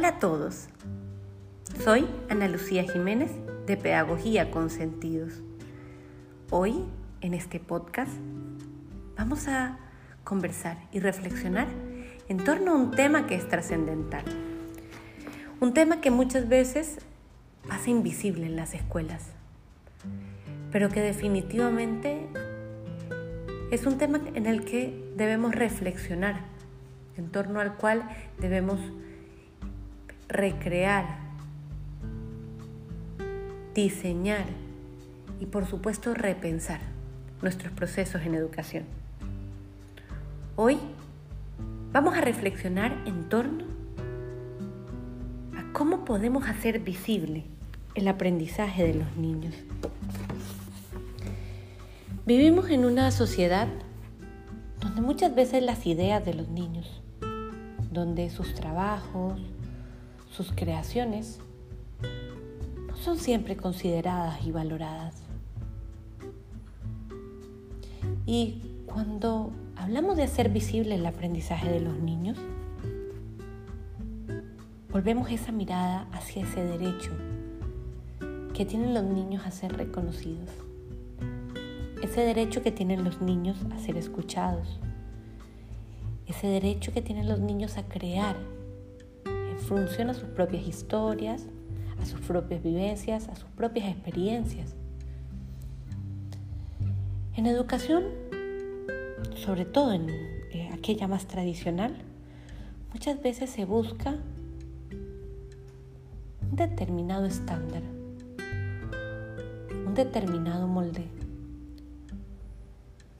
Hola a todos. Soy Ana Lucía Jiménez de Pedagogía con Sentidos. Hoy, en este podcast, vamos a conversar y reflexionar en torno a un tema que es trascendental. Un tema que muchas veces pasa invisible en las escuelas, pero que definitivamente es un tema en el que debemos reflexionar, en torno al cual debemos recrear, diseñar y por supuesto repensar nuestros procesos en educación. Hoy vamos a reflexionar en torno a cómo podemos hacer visible el aprendizaje de los niños. Vivimos en una sociedad donde muchas veces las ideas de los niños, donde sus trabajos, sus creaciones, no son siempre consideradas y valoradas. Y cuando hablamos de hacer visible el aprendizaje de los niños, volvemos esa mirada hacia ese derecho que tienen los niños a ser reconocidos. Ese derecho que tienen los niños a ser escuchados, ese derecho que tienen los niños a crear función a sus propias historias, a sus propias vivencias, a sus propias experiencias. En educación, sobre todo en eh, aquella más tradicional, muchas veces se busca un determinado estándar, un determinado molde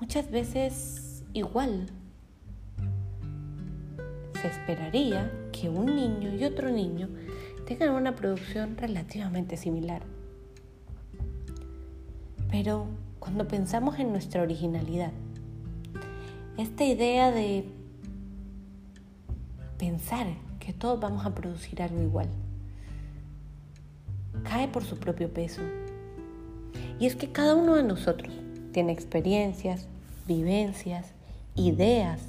Muchas veces igual esperaría que un niño y otro niño tengan una producción relativamente similar. Pero cuando pensamos en nuestra originalidad, esta idea de pensar que todos vamos a producir algo igual, cae por su propio peso. Y es que cada uno de nosotros tiene experiencias, vivencias, ideas,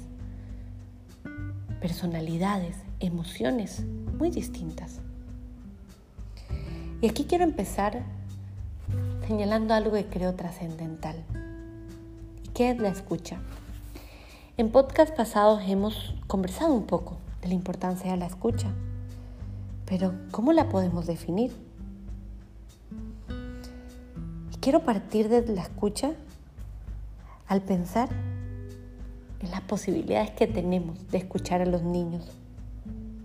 personalidades, emociones muy distintas. Y aquí quiero empezar señalando algo que creo trascendental. ¿Y qué es la escucha? En podcast pasados hemos conversado un poco de la importancia de la escucha, pero ¿cómo la podemos definir? Y quiero partir de la escucha al pensar las posibilidades que tenemos de escuchar a los niños,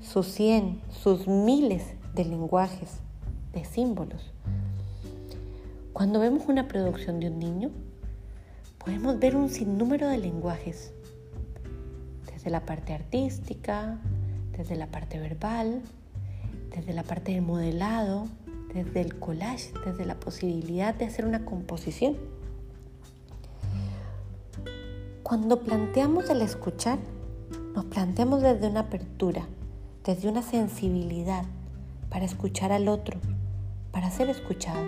sus cien, sus miles de lenguajes, de símbolos. Cuando vemos una producción de un niño, podemos ver un sinnúmero de lenguajes, desde la parte artística, desde la parte verbal, desde la parte del modelado, desde el collage, desde la posibilidad de hacer una composición. Cuando planteamos el escuchar, nos planteamos desde una apertura, desde una sensibilidad para escuchar al otro, para ser escuchado.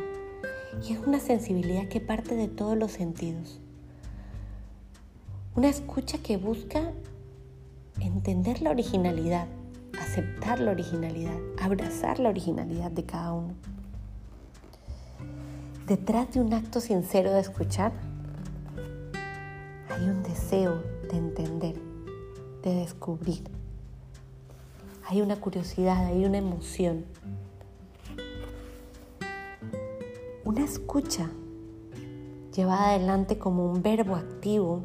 Y es una sensibilidad que parte de todos los sentidos. Una escucha que busca entender la originalidad, aceptar la originalidad, abrazar la originalidad de cada uno. Detrás de un acto sincero de escuchar deseo de entender, de descubrir. Hay una curiosidad, hay una emoción. Una escucha llevada adelante como un verbo activo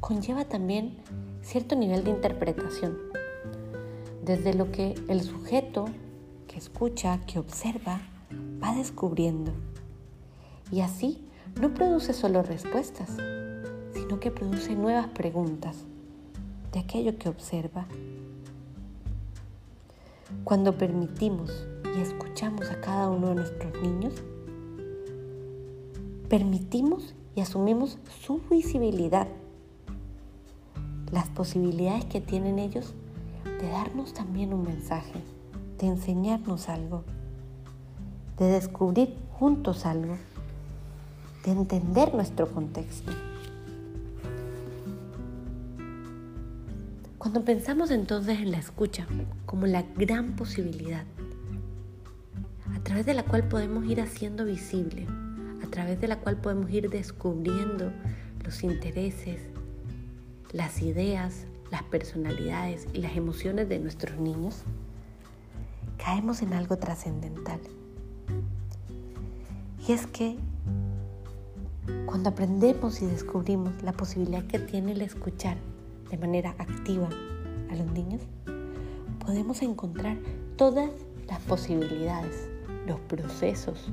conlleva también cierto nivel de interpretación, desde lo que el sujeto que escucha, que observa, va descubriendo. Y así no produce solo respuestas, sino que produce nuevas preguntas de aquello que observa. Cuando permitimos y escuchamos a cada uno de nuestros niños, permitimos y asumimos su visibilidad, las posibilidades que tienen ellos de darnos también un mensaje, de enseñarnos algo, de descubrir juntos algo, de entender nuestro contexto. Cuando pensamos entonces en la escucha como la gran posibilidad a través de la cual podemos ir haciendo visible, a través de la cual podemos ir descubriendo los intereses, las ideas, las personalidades y las emociones de nuestros niños, caemos en algo trascendental. Y es que cuando aprendemos y descubrimos la posibilidad que tiene el escuchar de manera activa a los niños, podemos encontrar todas las posibilidades, los procesos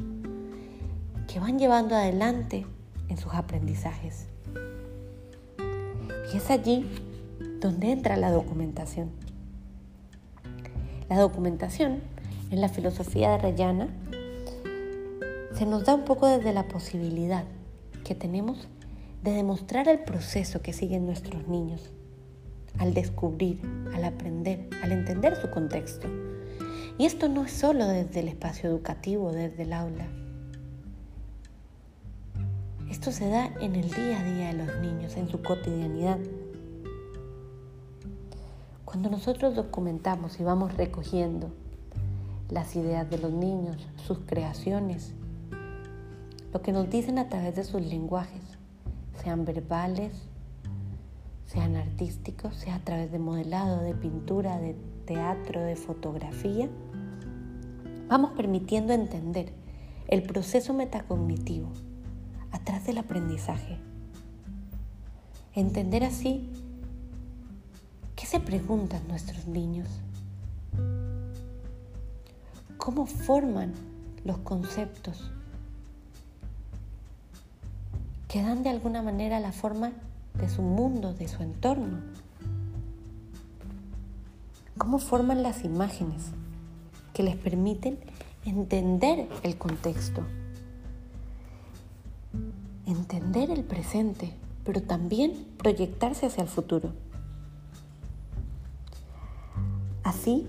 que van llevando adelante en sus aprendizajes. Y es allí donde entra la documentación. La documentación en la filosofía de Rayana se nos da un poco desde la posibilidad que tenemos de demostrar el proceso que siguen nuestros niños al descubrir, al aprender, al entender su contexto. Y esto no es solo desde el espacio educativo, desde el aula. Esto se da en el día a día de los niños, en su cotidianidad. Cuando nosotros documentamos y vamos recogiendo las ideas de los niños, sus creaciones, lo que nos dicen a través de sus lenguajes, sean verbales, sean artísticos, sea a través de modelado, de pintura, de teatro, de fotografía, vamos permitiendo entender el proceso metacognitivo atrás del aprendizaje. Entender así qué se preguntan nuestros niños, cómo forman los conceptos que dan de alguna manera la forma de su mundo, de su entorno. Cómo forman las imágenes que les permiten entender el contexto, entender el presente, pero también proyectarse hacia el futuro. Así,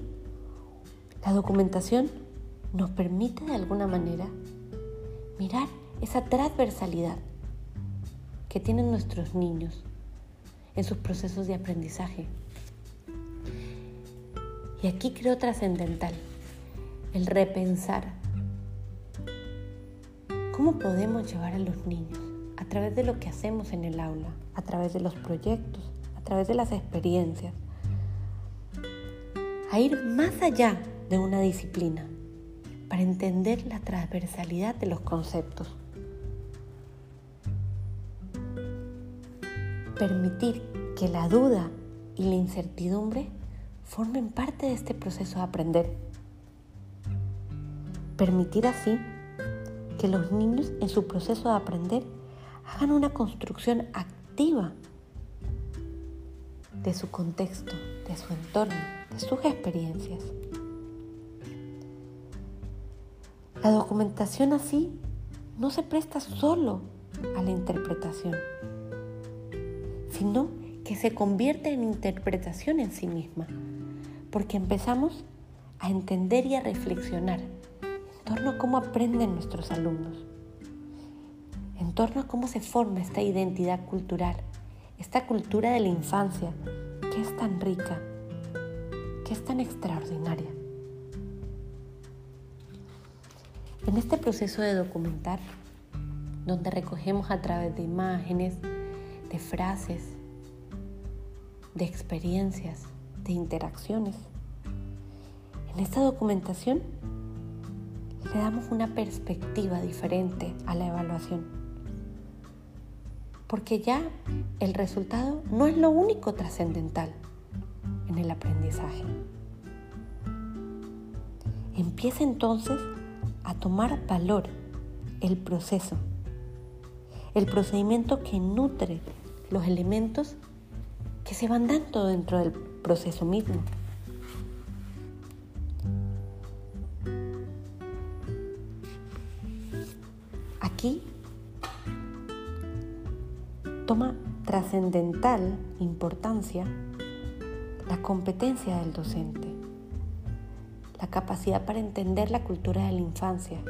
la documentación nos permite de alguna manera mirar esa transversalidad que tienen nuestros niños en sus procesos de aprendizaje. Y aquí creo trascendental el repensar cómo podemos llevar a los niños a través de lo que hacemos en el aula, a través de los proyectos, a través de las experiencias, a ir más allá de una disciplina para entender la transversalidad de los conceptos. Permitir que la duda y la incertidumbre formen parte de este proceso de aprender. Permitir así que los niños en su proceso de aprender hagan una construcción activa de su contexto, de su entorno, de sus experiencias. La documentación así no se presta solo a la interpretación sino que se convierte en interpretación en sí misma, porque empezamos a entender y a reflexionar en torno a cómo aprenden nuestros alumnos, en torno a cómo se forma esta identidad cultural, esta cultura de la infancia que es tan rica, que es tan extraordinaria. En este proceso de documentar, donde recogemos a través de imágenes, de frases, de experiencias, de interacciones. En esta documentación le damos una perspectiva diferente a la evaluación, porque ya el resultado no es lo único trascendental en el aprendizaje. Empieza entonces a tomar valor el proceso, el procedimiento que nutre los elementos que se van dando dentro del proceso mismo. Aquí toma trascendental importancia la competencia del docente, la capacidad para entender la cultura de la infancia,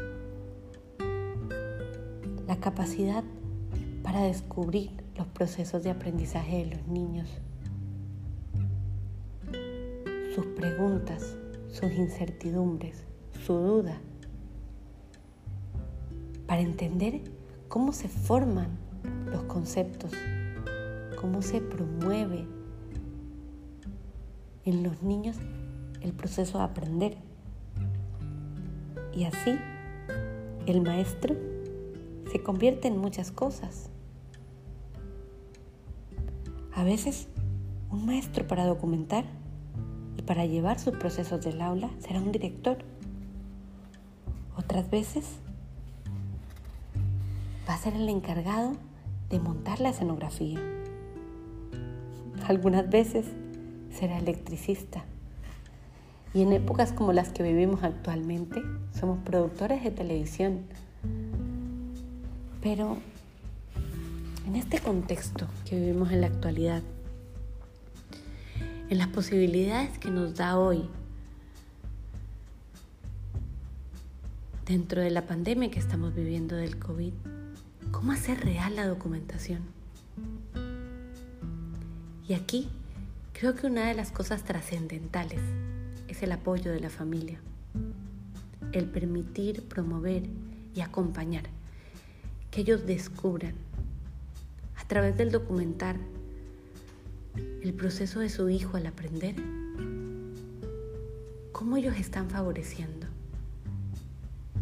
la capacidad para descubrir los procesos de aprendizaje de los niños, sus preguntas, sus incertidumbres, su duda, para entender cómo se forman los conceptos, cómo se promueve en los niños el proceso de aprender. Y así el maestro se convierte en muchas cosas. A veces un maestro para documentar y para llevar sus procesos del aula será un director. Otras veces va a ser el encargado de montar la escenografía. Algunas veces será electricista. Y en épocas como las que vivimos actualmente, somos productores de televisión. Pero en este contexto que vivimos en la actualidad, en las posibilidades que nos da hoy, dentro de la pandemia que estamos viviendo del COVID, ¿cómo hacer real la documentación? Y aquí creo que una de las cosas trascendentales es el apoyo de la familia, el permitir, promover y acompañar, que ellos descubran a través del documentar el proceso de su hijo al aprender, cómo ellos están favoreciendo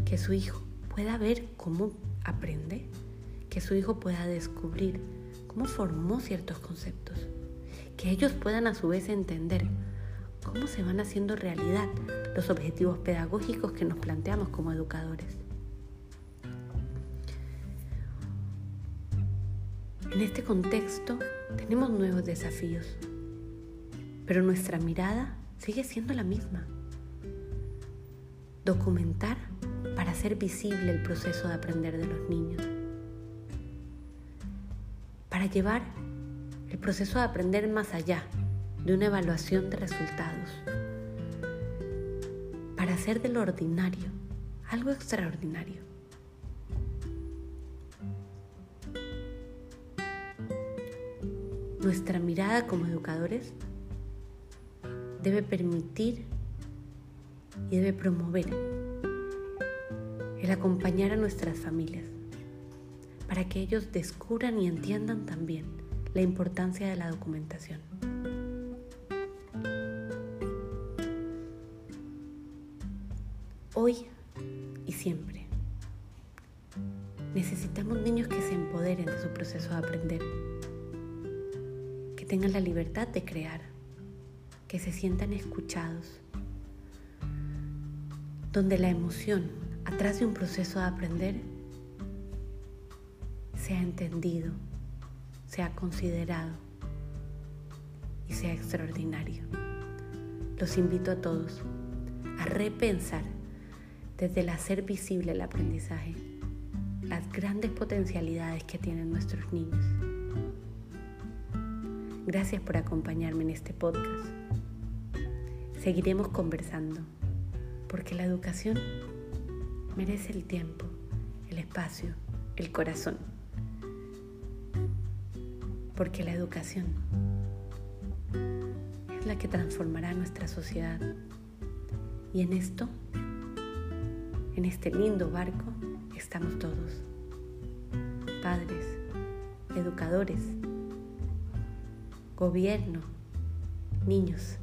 que su hijo pueda ver cómo aprende, que su hijo pueda descubrir cómo formó ciertos conceptos, que ellos puedan a su vez entender cómo se van haciendo realidad los objetivos pedagógicos que nos planteamos como educadores. En este contexto tenemos nuevos desafíos, pero nuestra mirada sigue siendo la misma. Documentar para hacer visible el proceso de aprender de los niños. Para llevar el proceso de aprender más allá de una evaluación de resultados. Para hacer de lo ordinario algo extraordinario. Nuestra mirada como educadores debe permitir y debe promover el acompañar a nuestras familias para que ellos descubran y entiendan también la importancia de la documentación. Hoy y siempre necesitamos niños que se empoderen de su proceso de aprender tengan la libertad de crear, que se sientan escuchados, donde la emoción atrás de un proceso de aprender sea entendido, sea considerado y sea extraordinario. Los invito a todos a repensar desde el hacer visible el aprendizaje las grandes potencialidades que tienen nuestros niños Gracias por acompañarme en este podcast. Seguiremos conversando, porque la educación merece el tiempo, el espacio, el corazón. Porque la educación es la que transformará nuestra sociedad. Y en esto, en este lindo barco, estamos todos. Padres, educadores, gobierno, niños.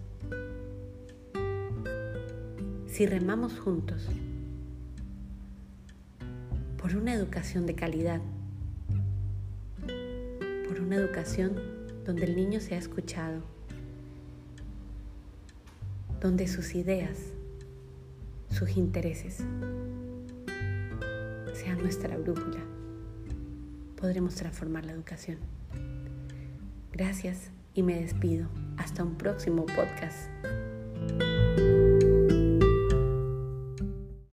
Si remamos juntos por una educación de calidad, por una educación donde el niño sea escuchado, donde sus ideas, sus intereses sean nuestra brújula, podremos transformar la educación. Gracias y me despido. Hasta un próximo podcast.